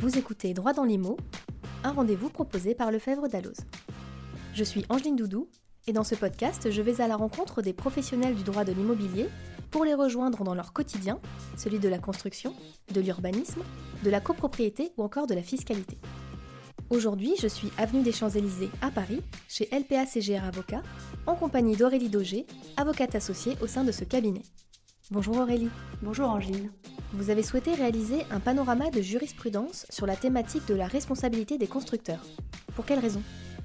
Vous écoutez Droit dans l'IMO, un rendez-vous proposé par Lefebvre Dalloz. Je suis Angeline Doudou et dans ce podcast, je vais à la rencontre des professionnels du droit de l'immobilier pour les rejoindre dans leur quotidien, celui de la construction, de l'urbanisme, de la copropriété ou encore de la fiscalité. Aujourd'hui, je suis avenue des Champs-Élysées à Paris, chez LPA CGR Avocat, en compagnie d'Aurélie Daugé, avocate associée au sein de ce cabinet. Bonjour Aurélie. Bonjour Angeline. Vous avez souhaité réaliser un panorama de jurisprudence sur la thématique de la responsabilité des constructeurs. Pour quelle raison?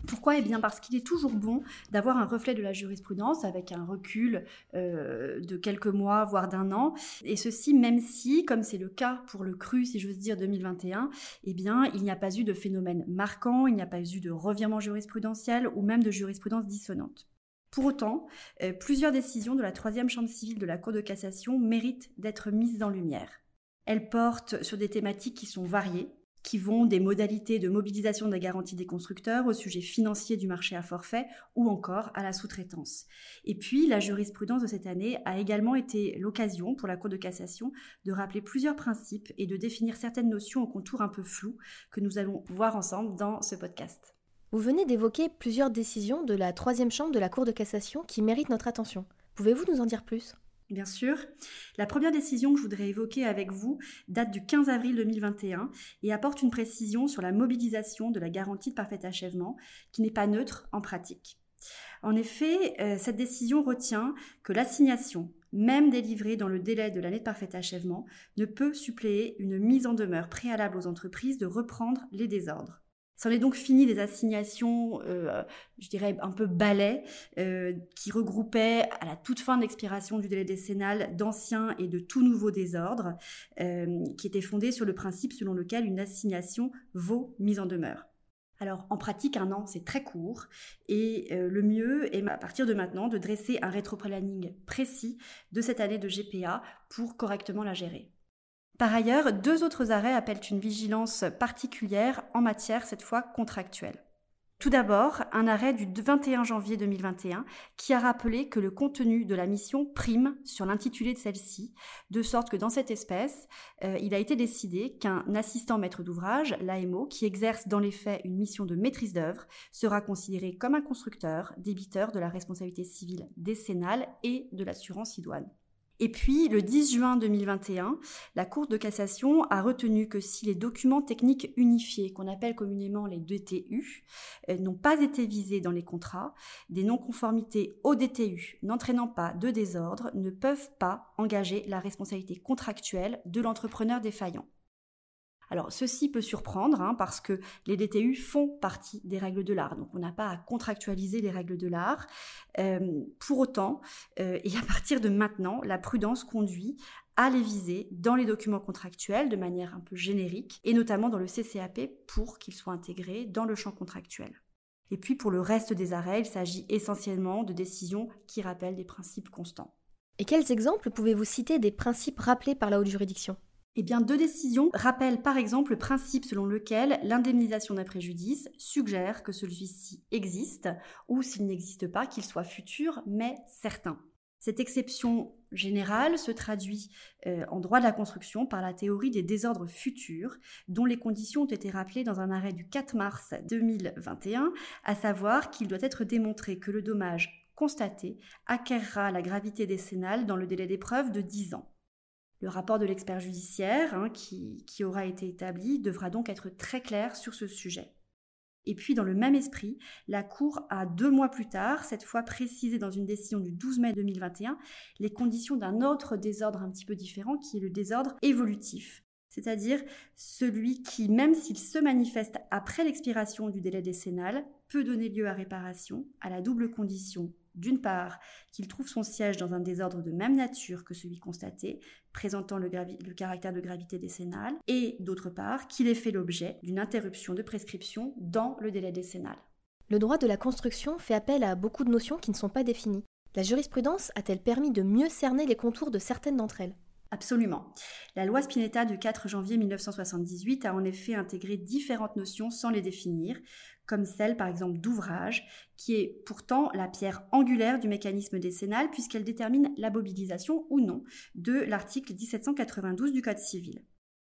Pourquoi? Eh bien parce qu'il est toujours bon d'avoir un reflet de la jurisprudence avec un recul euh, de quelques mois, voire d'un an. Et ceci même si, comme c'est le cas pour le cru, si j'ose dire, 2021, eh bien il n'y a pas eu de phénomène marquant, il n'y a pas eu de revirement jurisprudentiel ou même de jurisprudence dissonante. Pour autant, euh, plusieurs décisions de la troisième chambre civile de la Cour de cassation méritent d'être mises en lumière. Elles portent sur des thématiques qui sont variées, qui vont des modalités de mobilisation des garanties des constructeurs au sujet financier du marché à forfait ou encore à la sous-traitance. Et puis, la jurisprudence de cette année a également été l'occasion pour la Cour de cassation de rappeler plusieurs principes et de définir certaines notions au contour un peu flou que nous allons voir ensemble dans ce podcast. Vous venez d'évoquer plusieurs décisions de la troisième chambre de la Cour de cassation qui méritent notre attention. Pouvez-vous nous en dire plus? Bien sûr. La première décision que je voudrais évoquer avec vous date du 15 avril 2021 et apporte une précision sur la mobilisation de la garantie de parfait achèvement qui n'est pas neutre en pratique. En effet, euh, cette décision retient que l'assignation, même délivrée dans le délai de l'année de parfait achèvement, ne peut suppléer une mise en demeure préalable aux entreprises de reprendre les désordres. C'en est donc fini des assignations, euh, je dirais un peu balais, euh, qui regroupaient à la toute fin de l'expiration du délai décennal d'anciens et de tout nouveaux désordres, euh, qui étaient fondés sur le principe selon lequel une assignation vaut mise en demeure. Alors en pratique, un an, c'est très court et le mieux est à partir de maintenant de dresser un rétro-planning précis de cette année de GPA pour correctement la gérer. Par ailleurs, deux autres arrêts appellent une vigilance particulière en matière, cette fois contractuelle. Tout d'abord, un arrêt du 21 janvier 2021 qui a rappelé que le contenu de la mission prime sur l'intitulé de celle-ci, de sorte que dans cette espèce, euh, il a été décidé qu'un assistant maître d'ouvrage, l'AMO, qui exerce dans les faits une mission de maîtrise d'œuvre, sera considéré comme un constructeur, débiteur de la responsabilité civile décennale et de l'assurance idoine. Et puis, le 10 juin 2021, la Cour de cassation a retenu que si les documents techniques unifiés, qu'on appelle communément les DTU, euh, n'ont pas été visés dans les contrats, des non-conformités au DTU n'entraînant pas de désordre ne peuvent pas engager la responsabilité contractuelle de l'entrepreneur défaillant. Alors ceci peut surprendre hein, parce que les DTU font partie des règles de l'art, donc on n'a pas à contractualiser les règles de l'art. Euh, pour autant, euh, et à partir de maintenant, la prudence conduit à les viser dans les documents contractuels de manière un peu générique, et notamment dans le CCAP pour qu'ils soient intégrés dans le champ contractuel. Et puis pour le reste des arrêts, il s'agit essentiellement de décisions qui rappellent des principes constants. Et quels exemples pouvez-vous citer des principes rappelés par la haute juridiction? Eh bien, deux décisions rappellent par exemple le principe selon lequel l'indemnisation d'un préjudice suggère que celui-ci existe ou s'il n'existe pas, qu'il soit futur mais certain. Cette exception générale se traduit euh, en droit de la construction par la théorie des désordres futurs, dont les conditions ont été rappelées dans un arrêt du 4 mars 2021, à savoir qu'il doit être démontré que le dommage constaté acquérera la gravité décennale dans le délai d'épreuve de 10 ans. Le rapport de l'expert judiciaire hein, qui, aura été établi devra donc être très clair sur ce sujet. Et puis, dans le même esprit, la Cour a deux mois plus tard, cette fois précisé dans une décision du 12 mai 2021, les conditions d'un autre désordre un petit peu différent, qui est le désordre évolutif. C'est-à-dire celui qui, même s'il se manifeste après l'expiration du délai décennal, peut donner lieu à réparation à la double condition d'une part, qu'il trouve son siège dans un désordre de même nature que celui constaté, présentant le, caractère de gravité décennale, et d'autre part, qu'il ait fait l'objet d'une interruption de prescription dans le délai décennal. Le droit de la construction fait appel à beaucoup de notions qui ne sont pas définies. La jurisprudence a-t-elle permis de mieux cerner les contours de certaines d'entre elles? Absolument. La loi Spinetta du 4 janvier 1978 a en effet intégré différentes notions sans les définir, comme celle par exemple d'ouvrage, qui est pourtant la pierre angulaire du mécanisme décennal puisqu'elle détermine la mobilisation ou non de l'article 1792 du Code civil.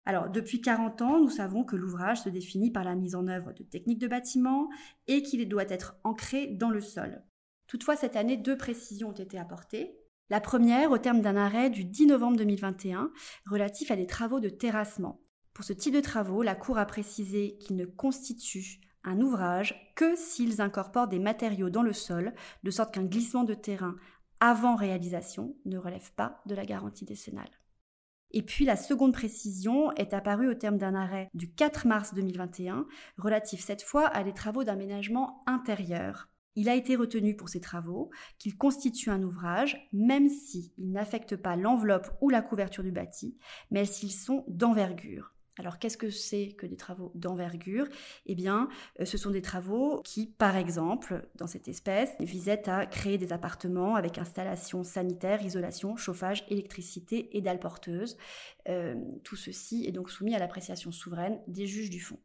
Alors, depuis 40 ans, nous savons que l'ouvrage se définit par la mise en œuvre de techniques de bâtiment et qu'il doit être ancré dans le sol. Toutefois, cette année, deux précisions ont été apportées. La première, au terme d'un arrêt du 10 novembre 2021, relatif à des travaux de terrassement. Pour ce type de travaux, la Cour a précisé qu'ils ne constituent un ouvrage que s'ils incorporent des matériaux dans le sol, de sorte qu'un glissement de terrain avant réalisation ne relève pas de la garantie décennale. Et puis la seconde précision est apparue au terme d'un arrêt du 4 mars 2021, relatif cette fois à des travaux d'aménagement intérieur. Il a été retenu pour ces travaux qu'ils constituent un ouvrage, même s'ils n'affectent pas l'enveloppe ou la couverture du bâti, mais s'ils sont d'envergure. Alors qu'est-ce que c'est que des travaux d'envergure? Eh bien, euh, ce sont des travaux qui, par exemple, dans cette espèce, visaient à créer des appartements avec installation sanitaire, isolation, chauffage, électricité et dalles porteuses. Euh, tout ceci est donc soumis à l'appréciation souveraine des juges du fond.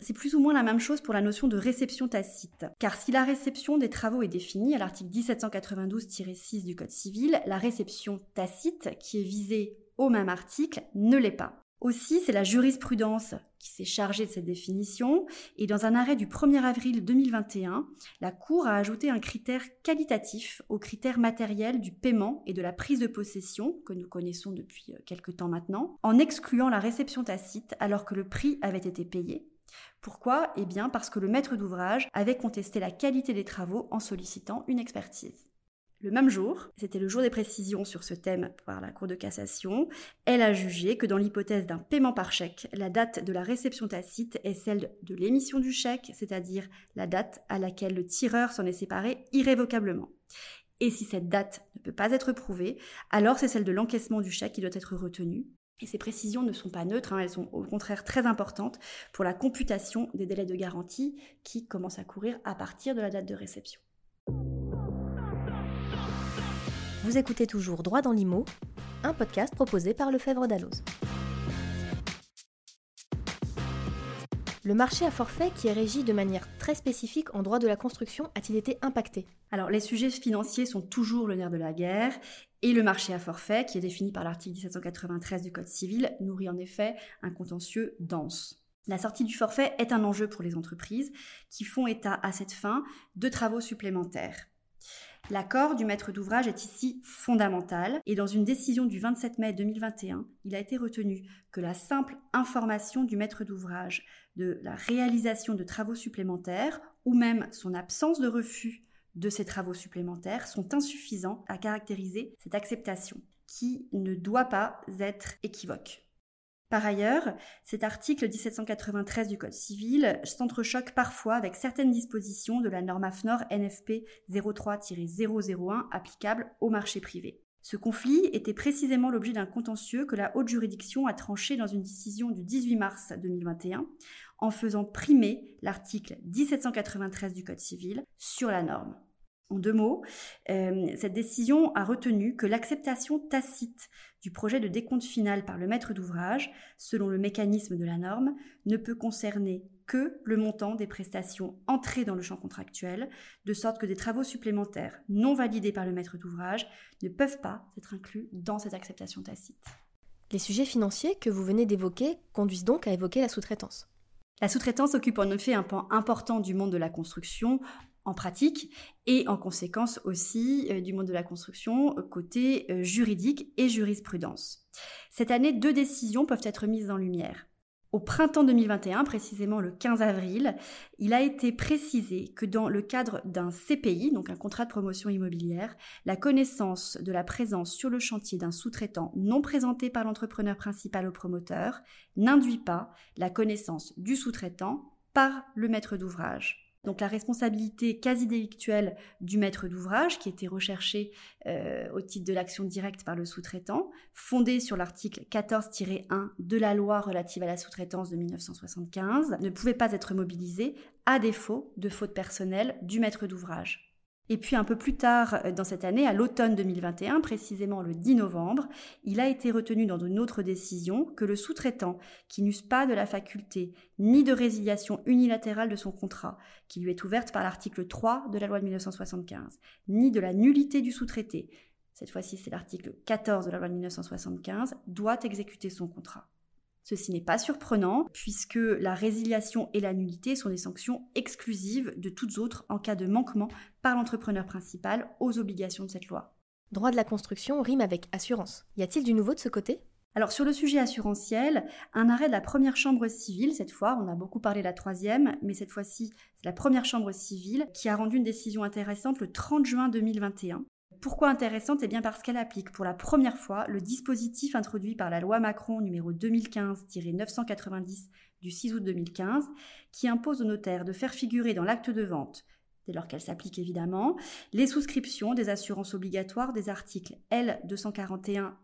C'est plus ou moins la même chose pour la notion de réception tacite. Car si la réception des travaux est définie à l'article 1792-6 du Code civil, la réception tacite, qui est visée au même article, ne l'est pas. Aussi, c'est la jurisprudence qui s'est chargée de cette définition, et dans un arrêt du 1er avril 2021, la Cour a ajouté un critère qualitatif au critère matériel du paiement et de la prise de possession, que nous connaissons depuis euh, quelque temps maintenant, en excluant la réception tacite alors que le prix avait été payé. Pourquoi? Eh bien parce que le maître d'ouvrage avait contesté la qualité des travaux en sollicitant une expertise. Le même jour, c'était le jour des précisions sur ce thème par la Cour de cassation, elle a jugé que dans l'hypothèse d'un paiement par chèque, la date de la réception tacite est celle de l'émission du chèque, c'est-à-dire la date à laquelle le tireur s'en est séparé irrévocablement. Et si cette date ne peut pas être prouvée, alors c'est celle de l'encaissement du chèque qui doit être retenue. Et ces précisions ne sont pas neutres, hein, elles sont au contraire très importantes pour la computation des délais de garantie qui commencent à courir à partir de la date de réception. Vous écoutez toujours Droit dans l'IMO, un podcast proposé par Lefebvre Dalloz. Le marché à forfait, qui est régi de manière très spécifique en droit de la construction, a-t-il été impacté? Alors, les sujets financiers sont toujours le nerf de la guerre, et le marché à forfait, qui est défini par l'article 1793 du Code civil, nourrit en effet un contentieux dense. La sortie du forfait est un enjeu pour les entreprises qui font état à cette fin de travaux supplémentaires. L'accord du maître d'ouvrage est ici fondamental et dans une décision du 27 mai 2021, il a été retenu que la simple information du maître d'ouvrage de la réalisation de travaux supplémentaires ou même son absence de refus de ces travaux supplémentaires sont insuffisants à caractériser cette acceptation qui ne doit pas être équivoque. Par ailleurs, cet article 1793 du Code civil s'entrechoque parfois avec certaines dispositions de la norme AFNOR NFP 03-001 applicable au marché privé. Ce conflit était précisément l'objet d'un contentieux que la haute juridiction a tranché dans une décision du 18 mars 2021 en faisant primer l'article 1793 du Code civil sur la norme. En deux mots, euh, cette décision a retenu que l'acceptation tacite du projet de décompte final par le maître d'ouvrage, selon le mécanisme de la norme, ne peut concerner que le montant des prestations entrées dans le champ contractuel, de sorte que des travaux supplémentaires non validés par le maître d'ouvrage ne peuvent pas être inclus dans cette acceptation tacite. Les sujets financiers que vous venez d'évoquer conduisent donc à évoquer la sous-traitance. La sous-traitance occupe en effet un pan important du monde de la construction en pratique et en conséquence aussi euh, du monde de la construction euh, côté euh, juridique et jurisprudence. Cette année, deux décisions peuvent être mises en lumière. Au printemps 2021, précisément le 15 avril, il a été précisé que dans le cadre d'un CPI, donc un contrat de promotion immobilière, la connaissance de la présence sur le chantier d'un sous-traitant non présenté par l'entrepreneur principal au promoteur n'induit pas la connaissance du sous-traitant par le maître d'ouvrage. Donc la responsabilité quasi délictuelle du maître d'ouvrage, qui était recherchée euh, au titre de l'action directe par le sous-traitant, fondée sur l'article 14-1 de la loi relative à la sous-traitance de 1975, ne pouvait pas être mobilisée à défaut de faute personnelle du maître d'ouvrage. Et puis un peu plus tard euh, dans cette année, à l'automne 2021, précisément le 10 novembre, il a été retenu dans une autre décision que le sous-traitant qui n'use pas de la faculté ni de résiliation unilatérale de son contrat, qui lui est ouverte par l'article 3 de la loi de 1975, ni de la nullité du sous-traité, cette fois-ci c'est l'article 14 de la loi de 1975, doit exécuter son contrat. Ceci n'est pas surprenant puisque la résiliation et la nullité sont des sanctions exclusives de toutes autres en cas de manquement par l'entrepreneur principal aux obligations de cette loi. Droit de la construction rime avec assurance. Y a-t-il du nouveau de ce côté? Alors sur le sujet assurantiel, un arrêt de la première chambre civile, cette fois, on a beaucoup parlé de la troisième, mais cette fois-ci c'est la première chambre civile qui a rendu une décision intéressante le 30 juin 2021. Pourquoi intéressante? Eh bien parce qu'elle applique pour la première fois le dispositif introduit par la loi Macron numéro 2015-990 du 6 août 2015, qui impose aux notaires de faire figurer dans l'acte de vente dès lors qu'elle s'applique évidemment, les souscriptions des assurances obligatoires des articles L241-1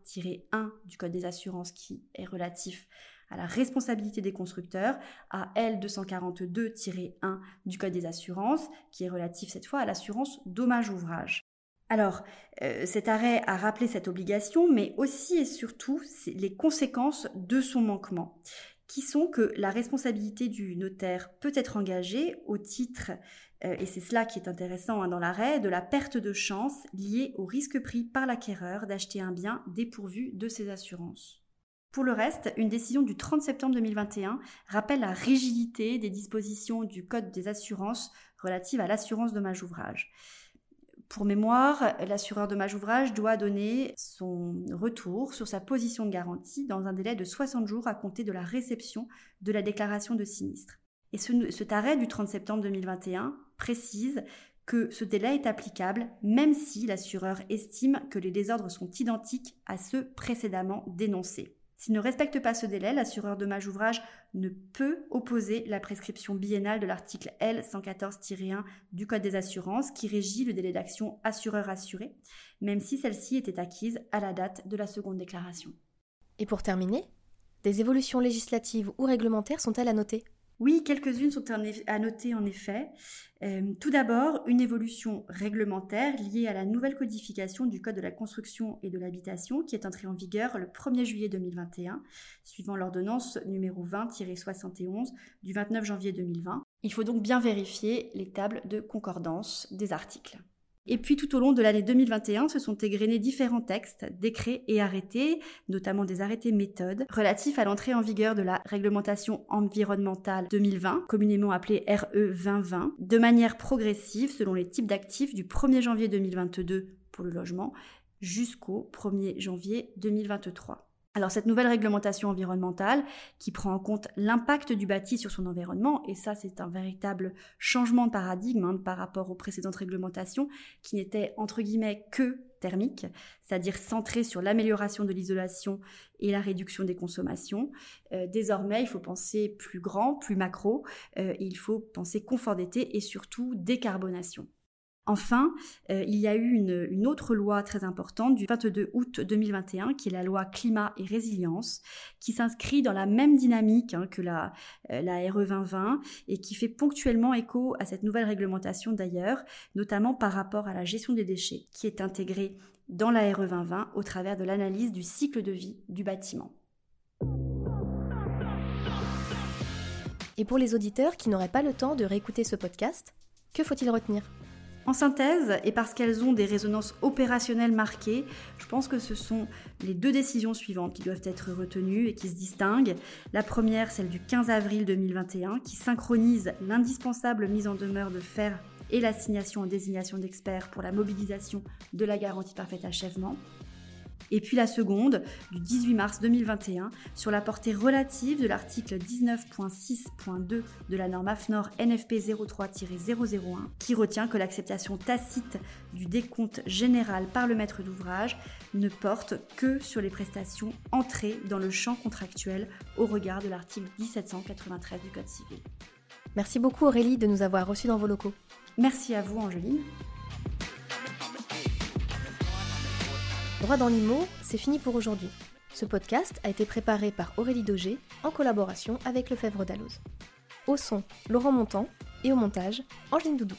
du Code des assurances qui est relatif à la responsabilité des constructeurs, à L242-1 du Code des assurances qui est relatif cette fois à l'assurance dommage-ouvrage. Alors, euh, cet arrêt a rappelé cette obligation, mais aussi et surtout les conséquences de son manquement qui sont que la responsabilité du notaire peut être engagée au titre, euh, et c'est cela qui est intéressant hein, dans l'arrêt, de la perte de chance liée au risque pris par l'acquéreur d'acheter un bien dépourvu de ses assurances. Pour le reste, une décision du 30 septembre 2021 rappelle la rigidité des dispositions du Code des assurances relatives à l'assurance dommage ouvrage. Pour mémoire, l'assureur de dommage ouvrage doit donner son retour sur sa position de garantie dans un délai de 60 jours à compter de la réception de la déclaration de sinistre. Et ce, cet arrêt du 30 septembre 2021 précise que ce délai est applicable même si l'assureur estime que les désordres sont identiques à ceux précédemment dénoncés. S'il ne respecte pas ce délai, l'assureur dommage ouvrage ne peut opposer la prescription biennale de l'article L114-1 du Code des assurances qui régit le délai d'action assureur-assuré, même si celle-ci était acquise à la date de la seconde déclaration. Et pour terminer, des évolutions législatives ou réglementaires sont-elles à noter? Oui, quelques-unes sont à noter en effet. Tout d'abord, une évolution réglementaire liée à la nouvelle codification du Code de la construction et de l'habitation qui est entrée en vigueur le 1er juillet 2021, suivant l'ordonnance numéro 20-71 du 29 janvier 2020. Il faut donc bien vérifier les tables de concordance des articles. Et puis tout au long de l'année 2021 se sont égrenés différents textes, décrets et arrêtés, notamment des arrêtés méthodes, relatifs à l'entrée en vigueur de la réglementation environnementale 2020, communément appelée RE 2020, de manière progressive selon les types d'actifs du 1er janvier 2022 pour le logement jusqu'au 1er janvier 2023. Alors cette nouvelle réglementation environnementale qui prend en compte l'impact du bâti sur son environnement, et ça c'est un véritable changement de paradigme hein, par rapport aux précédentes réglementations qui n'étaient entre guillemets que thermiques, c'est-à-dire centrées sur l'amélioration de l'isolation et la réduction des consommations. Euh, désormais il faut penser plus grand, plus macro, euh, il faut penser confort d'été et surtout décarbonation. Enfin, euh, il y a eu une, autre loi très importante du 22 août 2021, qui est la loi climat et résilience, qui s'inscrit dans la même dynamique hein, que la, euh, la RE 2020 et qui fait ponctuellement écho à cette nouvelle réglementation d'ailleurs, notamment par rapport à la gestion des déchets, qui est intégrée dans la RE 2020 au travers de l'analyse du cycle de vie du bâtiment. Et pour les auditeurs qui n'auraient pas le temps de réécouter ce podcast, que faut-il retenir? En synthèse, et parce qu'elles ont des résonances opérationnelles marquées, je pense que ce sont les deux décisions suivantes qui doivent être retenues et qui se distinguent. La première, celle du 15 avril 2021, qui synchronise l'indispensable mise en demeure de faire et l'assignation en désignation d'experts pour la mobilisation de la garantie parfait achèvement et puis la seconde du 18 mars 2021 sur la portée relative de l'article 19.6.2 de la norme AFNOR NFP 03-001 qui retient que l'acceptation tacite du décompte général par le maître d'ouvrage ne porte que sur les prestations entrées dans le champ contractuel au regard de l'article 1793 du Code civil. Merci beaucoup Aurélie de nous avoir reçus dans vos locaux. Merci à vous Angeline. Droit dans l'IMO, c'est fini pour aujourd'hui. Ce podcast a été préparé par Aurélie Daugé en collaboration avec Lefebvre d'Alloz. Au son, Laurent Montant et au montage, Angeline Doudou.